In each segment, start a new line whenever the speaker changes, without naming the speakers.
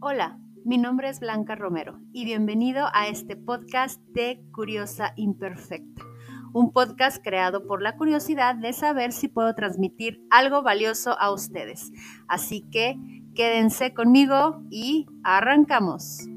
Hola, mi nombre es Blanca Romero y bienvenido a este podcast de Curiosa Imperfecta, un podcast creado por la curiosidad de saber si puedo transmitir algo valioso a ustedes. Así que quédense conmigo y arrancamos.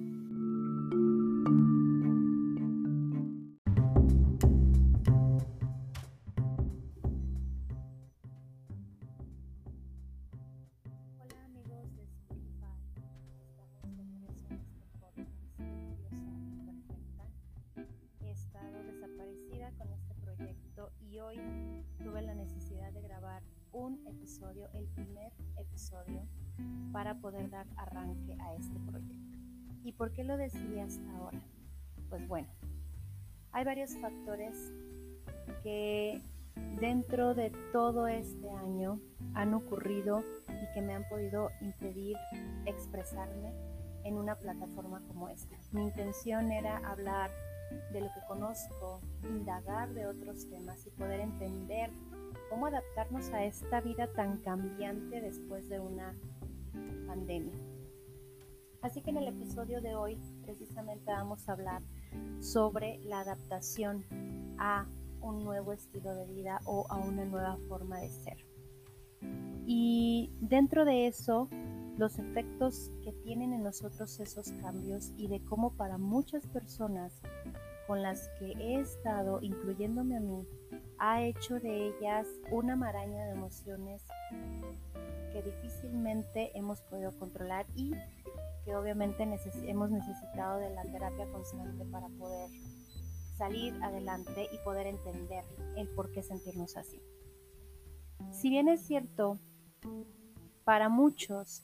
El primer episodio, para poder dar arranque a este proyecto. ¿Y por qué lo decidí hasta ahora? Pues bueno, hay varios factores que dentro de todo este año han ocurrido y que me han podido impedir expresarme en una plataforma como esta. Mi intención era hablar de lo que conozco, indagar de otros temas y poder entender cómo adaptarnos a esta vida tan cambiante después de una pandemia. Así que en el episodio de hoy precisamente vamos a hablar sobre la adaptación a un nuevo estilo de vida o a una nueva forma de ser. Y dentro de eso, los efectos que tienen en nosotros esos cambios y de cómo para muchas personas con las que he estado, incluyéndome a mí, ha hecho de ellas una maraña de emociones que difícilmente hemos podido controlar y que obviamente hemos necesitado de la terapia constante para poder salir adelante y poder entender el por qué sentirnos así. Si bien es cierto, para muchos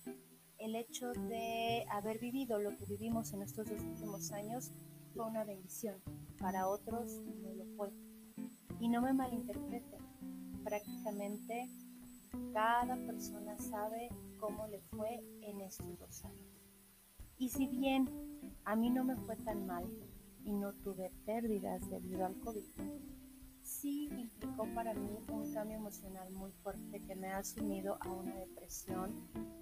el hecho de haber vivido lo que vivimos en estos dos últimos años fue una bendición, para otros no lo fue. Y no me malinterpreten, prácticamente cada persona sabe cómo le fue en estos dos años. Y si bien a mí no me fue tan mal y no tuve pérdidas debido al COVID, sí implicó para mí un cambio emocional muy fuerte que me ha sumido a una depresión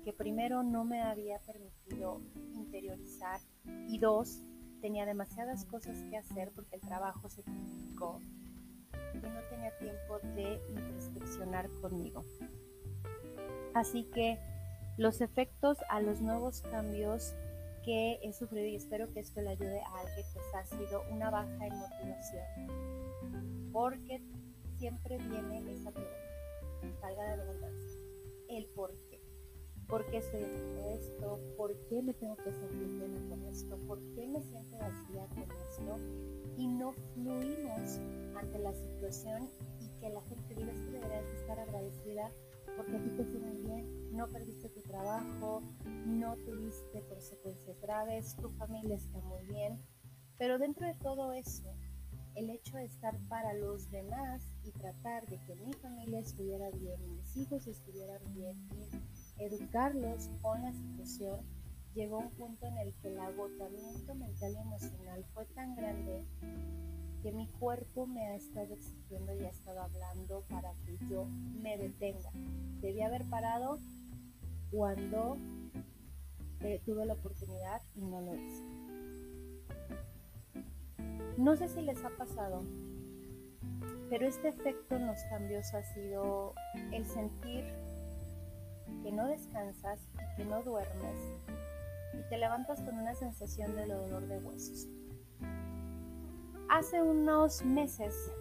que primero no me había permitido interiorizar y dos, tenía demasiadas cosas que hacer porque el trabajo se complicó y no tenía tiempo de introspeccionar conmigo. Así que los efectos a los nuevos cambios que he sufrido y espero que esto le ayude a alguien, pues ha sido una baja en motivación. Porque siempre viene esa pregunta, salga de redundancia, el por qué. ¿Por qué estoy haciendo esto? ¿Por qué me tengo que sentir bien con esto? ¿Por qué me siento vacía con esto? Y no fluimos ante la situación y que la gente diga que deberías estar agradecida porque a ti te fue muy bien, no perdiste tu trabajo, no tuviste consecuencias graves, tu familia está muy bien, pero dentro de todo eso, el hecho de estar para los demás y tratar de que mi familia estuviera bien, mis hijos estuvieran bien y educarlos con la situación, llegó un punto en el que el agotamiento mental y emocional fue tan grande que mi cuerpo me ha estado exigiendo y ha estado hablando para que yo me detenga. Debí haber parado cuando eh, tuve la oportunidad y no lo hice. No sé si les ha pasado, pero este efecto en los cambios ha sido el sentir que no descansas y que no duermes y te levantas con una sensación de dolor de huesos. Hace unos meses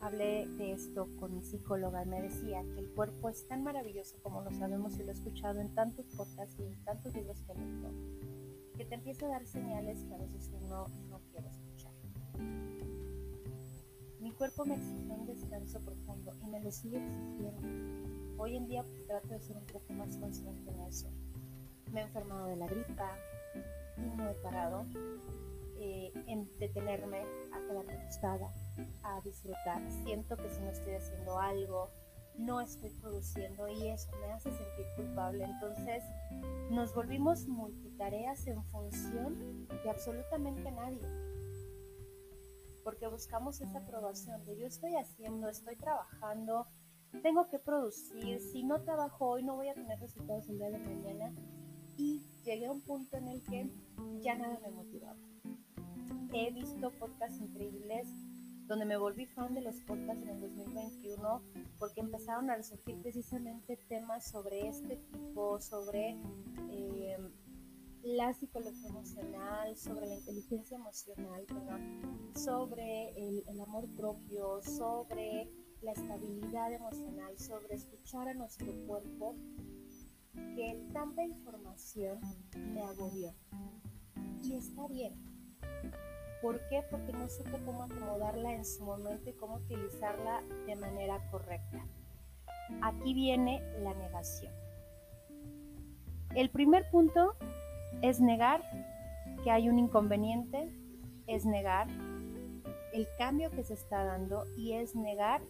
hablé de esto con mi psicóloga y me decía que el cuerpo es tan maravilloso como lo sabemos y lo he escuchado en tantos podcasts y en tantos libros que leído, que te empieza a dar señales que a veces uno. Mi cuerpo me exige un descanso profundo y me lo sigue exigiendo. Hoy en día trato de ser un poco más consciente en eso. Me he enfermado de la gripa y no he parado eh, en detenerme a quedarme acostada, a disfrutar. Siento que si no estoy haciendo algo, no estoy produciendo y eso me hace sentir culpable. Entonces nos volvimos multitareas en función de absolutamente nadie. Porque buscamos esa aprobación de yo estoy haciendo, estoy trabajando, tengo que producir, si no trabajo hoy no voy a tener resultados el día de mañana y llegué a un punto en el que ya nada me motivaba. He visto podcasts increíbles donde me volví fan de los podcasts en el 2021 porque empezaron a resurgir precisamente temas sobre este tipo, sobre eh, la psicología emocional, sobre la inteligencia emocional, sobre el, el amor propio, sobre la estabilidad emocional, sobre escuchar a nuestro cuerpo, que tanta información me agobió. Y está bien. ¿Por qué? Porque no supe cómo acomodarla en su momento y cómo utilizarla de manera correcta. Aquí viene la negación. El primer punto es negar que hay un inconveniente, es negar el cambio que se está dando y es negar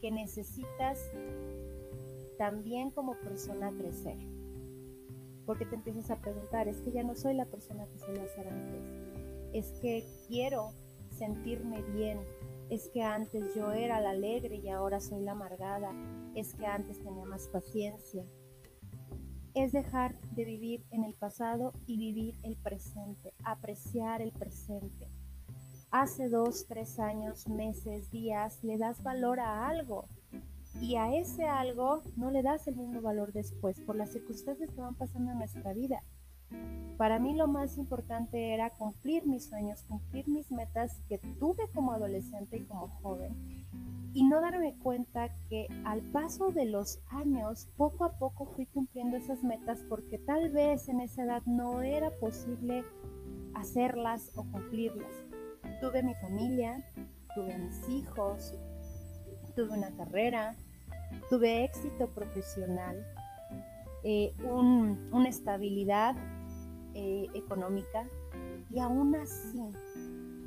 que necesitas también como persona crecer. Porque te empiezas a preguntar, es que ya no soy la persona que solía ser antes. Es que quiero sentirme bien. Es que antes yo era la alegre y ahora soy la amargada. Es que antes tenía más paciencia es dejar de vivir en el pasado y vivir el presente, apreciar el presente. Hace dos, tres años, meses, días, le das valor a algo y a ese algo no le das el mismo valor después por las circunstancias que van pasando en nuestra vida. Para mí lo más importante era cumplir mis sueños, cumplir mis metas que tuve como adolescente y como joven y no darme cuenta que al paso de los años, poco a poco fui cumpliendo esas metas porque tal vez en esa edad no era posible hacerlas o cumplirlas. Tuve mi familia, tuve mis hijos, tuve una carrera, tuve éxito profesional, eh, una estabilidad eh, económica y aún así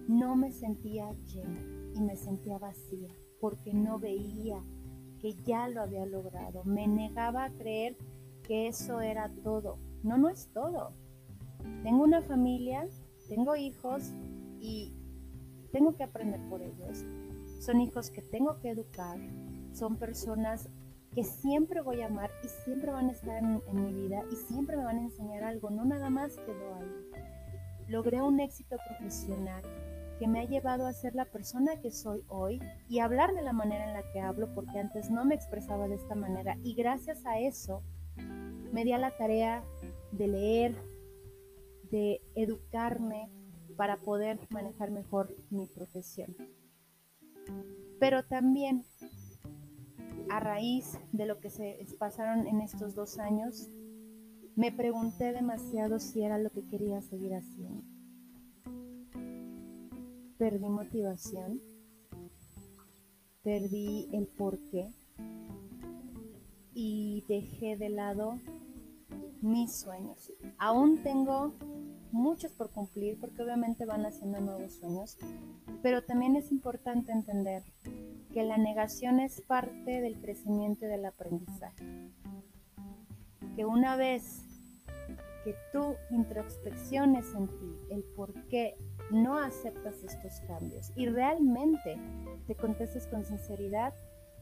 no me sentía llena y me sentía vacía porque no veía que ya lo había logrado. Me negaba a creer que eso era todo. No, no es todo. Tengo una familia, tengo hijos y tengo que aprender por ellos. Son hijos que tengo que educar. Son personas que siempre voy a amar y siempre van a estar en, mi vida y siempre me van a enseñar algo. No nada más quedó ahí. Logré un éxito profesional que me ha llevado a ser la persona que soy hoy y hablar de la manera en la que hablo, porque antes no me expresaba de esta manera. Y gracias a eso me di a la tarea de leer, de educarme para poder manejar mejor mi profesión. Pero también a raíz de lo que se pasaron en estos dos años, me pregunté demasiado si era lo que quería seguir haciendo perdí motivación, perdí el porqué y dejé de lado mis sueños. Aún tengo muchos por cumplir porque obviamente van haciendo nuevos sueños, pero también es importante entender que la negación es parte del crecimiento y del aprendizaje. Que una vez que tú introspecciones en ti el por qué no aceptas estos cambios y realmente te contestes con sinceridad,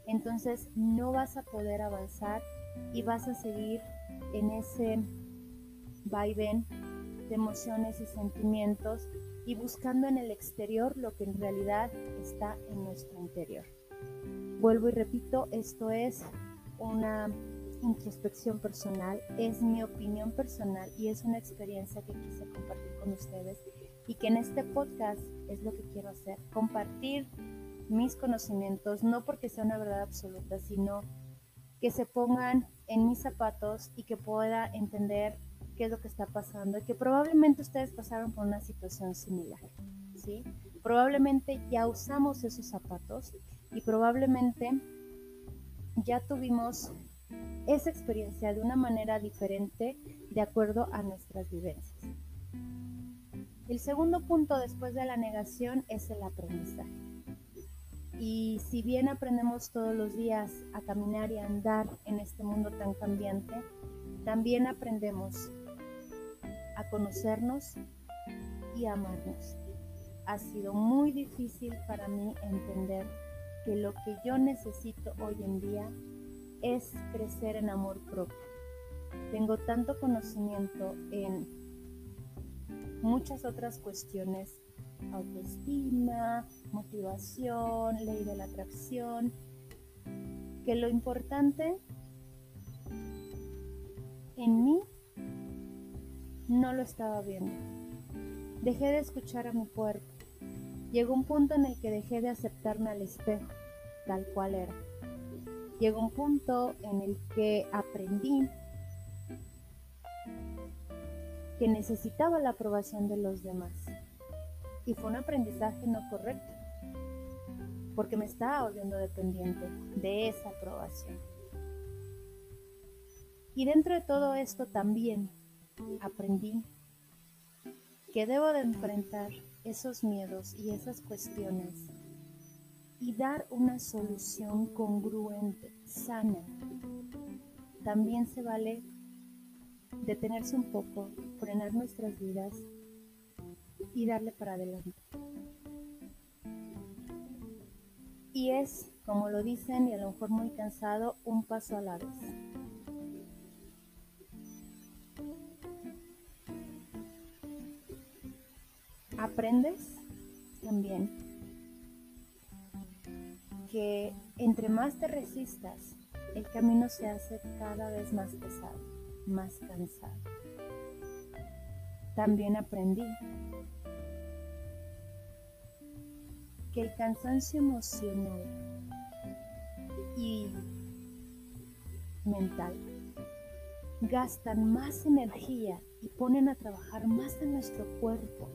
entonces no vas a poder avanzar y vas a seguir en ese vaivén de emociones y sentimientos y buscando en el exterior lo que en realidad está en nuestro interior. Vuelvo y repito, esto es una introspección personal, es mi opinión personal y es una experiencia que quise compartir con ustedes y que en este podcast es lo que quiero hacer, compartir mis conocimientos, no porque sea una verdad absoluta, sino que se pongan en mis zapatos y que pueda entender qué es lo que está pasando y que probablemente ustedes pasaron por una situación similar, ¿sí? Probablemente ya usamos esos zapatos y probablemente ya tuvimos esa experiencia de una manera diferente de acuerdo a nuestras vivencias. El segundo punto después de la negación es el aprendizaje. Y si bien aprendemos todos los días a caminar y a andar en este mundo tan cambiante, también aprendemos a conocernos y a amarnos. ha sido muy difícil para mí entender que lo que yo necesito hoy en día es crecer en amor propio. Tengo tanto conocimiento en muchas otras cuestiones, autoestima, motivación, ley de la atracción, que lo importante en mí no lo estaba viendo. Dejé de escuchar a mi cuerpo. Llegó un punto en el que dejé de aceptarme al espejo, tal cual era. Llegó un punto en el que aprendí que necesitaba la aprobación de los demás. Y fue un aprendizaje no correcto, porque me estaba volviendo dependiente de esa aprobación. Y dentro de todo esto también aprendí que debo de enfrentar esos miedos y esas cuestiones y dar una solución congruente, sana. También se vale detenerse un poco, frenar nuestras vidas y darle para adelante. Y es, como lo dicen, y a lo mejor muy cansado, un paso a la vez. Aprendes también que entre más te resistas, el camino se hace cada vez más pesado, más cansado. También aprendí que el cansancio emocional y mental gastan más energía y ponen a trabajar más en nuestro cuerpo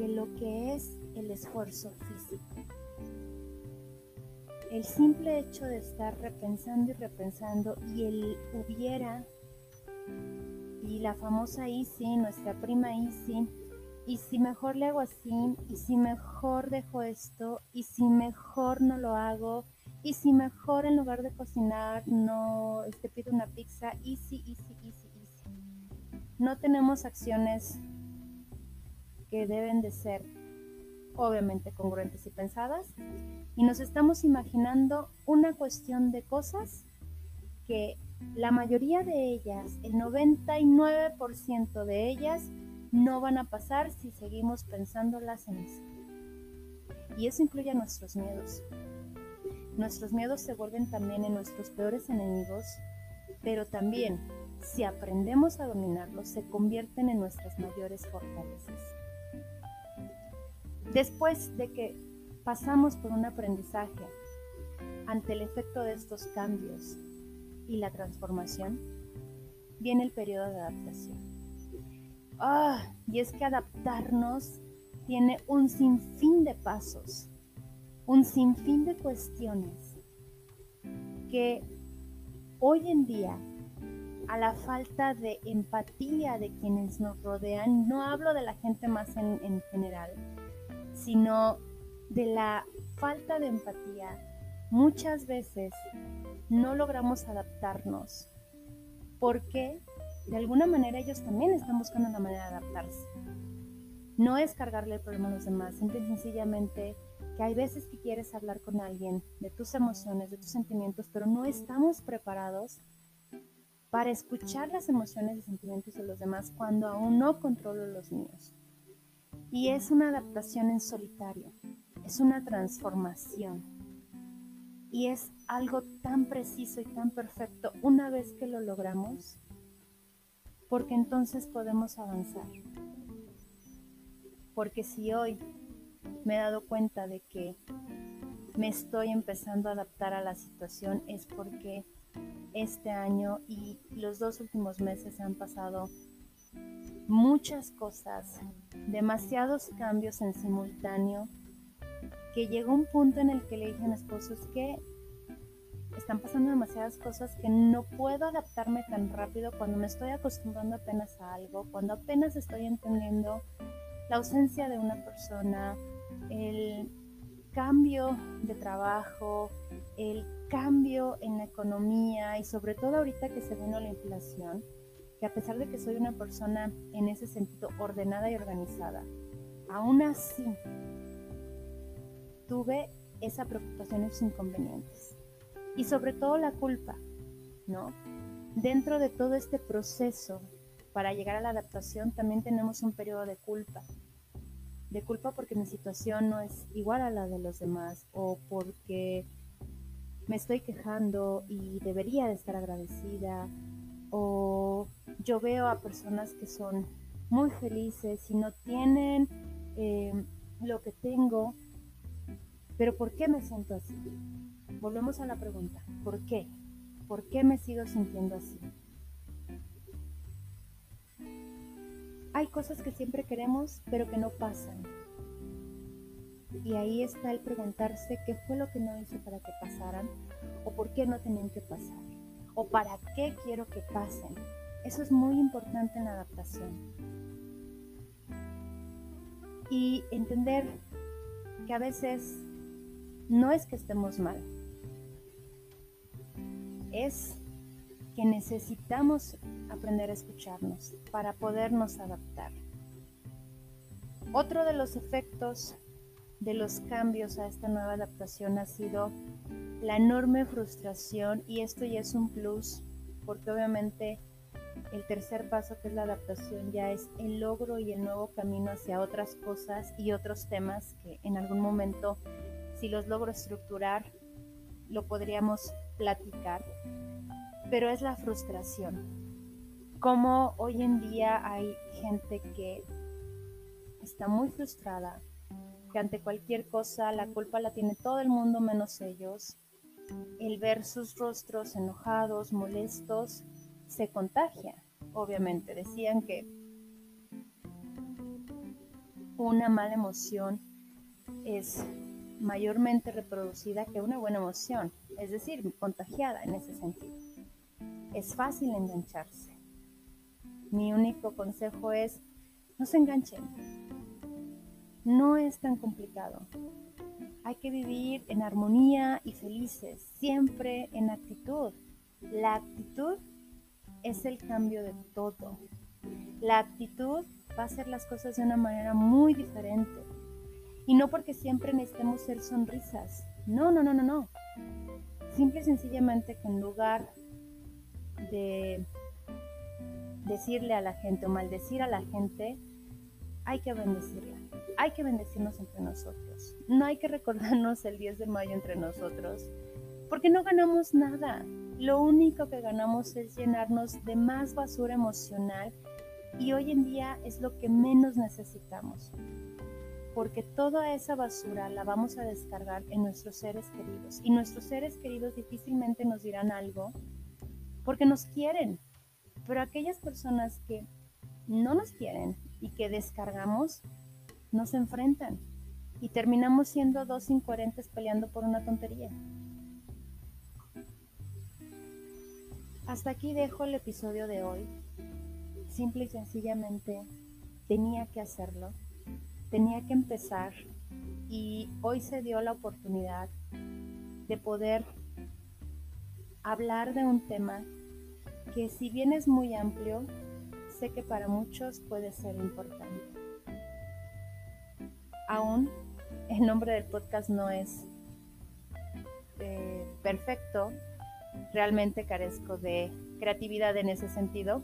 que lo que es el esfuerzo físico. El simple hecho de estar repensando y repensando y el hubiera y la famosa Easy, nuestra prima Easy, y si mejor le hago así, y si mejor dejo esto, y si mejor no lo hago, y si mejor en lugar de cocinar no este, pido una pizza, easy, easy, easy, easy. No tenemos acciones que deben de ser obviamente congruentes y pensadas, y nos estamos imaginando una cuestión de cosas que la mayoría de ellas, el 99% de ellas, no van a pasar si seguimos pensándolas en eso. Y eso incluye a nuestros miedos. Nuestros miedos se vuelven también en nuestros peores enemigos, pero también, si aprendemos a dominarlos, se convierten en nuestras mayores fortalezas. Después de que pasamos por un aprendizaje ante el efecto de estos cambios y la transformación, viene el periodo de adaptación. Ah, y es que adaptarnos tiene un sinfín de pasos, un sinfín de cuestiones que hoy en día, a la falta de empatía de quienes nos rodean, no hablo de la gente más en, en general, sino de la falta de empatía, muchas veces no logramos adaptarnos porque de alguna manera ellos también están buscando una manera de adaptarse. No es cargarle el problema a los demás, simple sencillamente que hay veces que quieres hablar con alguien de tus emociones, de tus sentimientos, pero no estamos preparados para escuchar las emociones y sentimientos de los demás cuando aún no controlo los míos. Y es una adaptación en solitario, es una transformación. Y es algo tan preciso y tan perfecto una vez que lo logramos, porque entonces podemos avanzar. Porque si hoy me he dado cuenta de que me estoy empezando a adaptar a la situación es porque este año y los dos últimos meses han pasado muchas cosas, demasiados cambios en simultáneo, que llegó un punto en el que le dije a mi esposo, es que están pasando demasiadas cosas que no puedo adaptarme tan rápido cuando me estoy acostumbrando apenas a algo, cuando apenas estoy entendiendo la ausencia de una persona, el cambio de trabajo, el cambio en la economía y sobre todo ahorita que se vino la inflación que a pesar de que soy una persona en ese sentido ordenada y organizada, aún así tuve esa preocupación, esos inconvenientes. Y sobre todo la culpa, ¿no? Dentro de todo este proceso para llegar a la adaptación también tenemos un periodo de culpa. De culpa porque mi situación no es igual a la de los demás o porque me estoy quejando y debería de estar agradecida o yo veo a personas que son muy felices y no tienen eh, lo que tengo, pero ¿por qué me siento así? Volvemos a la pregunta, ¿por qué? ¿Por qué me sigo sintiendo así? Hay cosas que siempre queremos, pero que no pasan. Y ahí está el preguntarse qué fue lo que no hice para que pasaran, o por qué no tenían que pasar, o para qué quiero que pasen. Eso es muy importante en la adaptación. Y entender que a veces no es que estemos mal, es que necesitamos aprender a escucharnos para podernos adaptar. Otro de los efectos de los cambios a esta nueva adaptación ha sido la enorme frustración y esto ya es un plus porque obviamente el tercer paso que es la adaptación ya es el logro y el nuevo camino hacia otras cosas y otros temas que en algún momento si los logro estructurar lo podríamos platicar pero es la frustración. Como hoy en día hay gente que está muy frustrada, que ante cualquier cosa la culpa la tiene todo el mundo menos ellos. El ver sus rostros enojados, molestos, se contagia. Obviamente, decían que una mala emoción es mayormente reproducida que una buena emoción, es decir, contagiada en ese sentido es fácil engancharse. Mi único consejo es, no se enganchen. No es tan complicado. Hay que vivir en armonía y felices, siempre en actitud. La actitud es el cambio de todo. La actitud va a hacer las cosas de una manera muy diferente. Y no porque siempre necesitemos ser sonrisas. No, no, no, no, no. Simple y sencillamente que en lugar de decirle a la gente o maldecir a la gente, hay que bendecirla. Hay que bendecirnos entre nosotros. No hay que recordarnos el 10 de mayo entre nosotros, porque no ganamos nada. Lo único que ganamos es llenarnos de más basura emocional y hoy en día es lo que menos necesitamos. Porque toda esa basura la vamos a descargar en nuestros seres queridos y nuestros seres queridos difícilmente nos dirán algo porque nos quieren. Pero aquellas personas que no nos quieren y que descargamos, nos enfrentan y terminamos siendo dos incoherentes peleando por una tontería. Hasta aquí dejo el episodio de hoy. Simple y sencillamente tenía que hacerlo, tenía que empezar y hoy se dio la oportunidad de poder hablar de un tema que si bien es muy amplio, sé que para muchos puede ser importante. Aún el nombre del podcast no es eh, perfecto, realmente carezco de creatividad en ese sentido,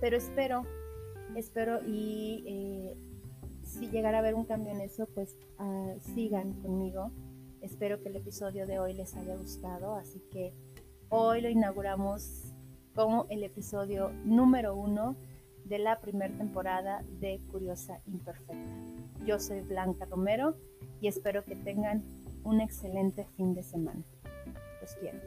pero espero, espero y eh, si llegara a haber un cambio en eso, pues ah, sigan conmigo Espero que el episodio de hoy les haya gustado, así que hoy lo inauguramos como el episodio número uno de la primera temporada de Curiosa Imperfecta. Yo soy Blanca Romero y espero que tengan un excelente fin de semana. Los quiero.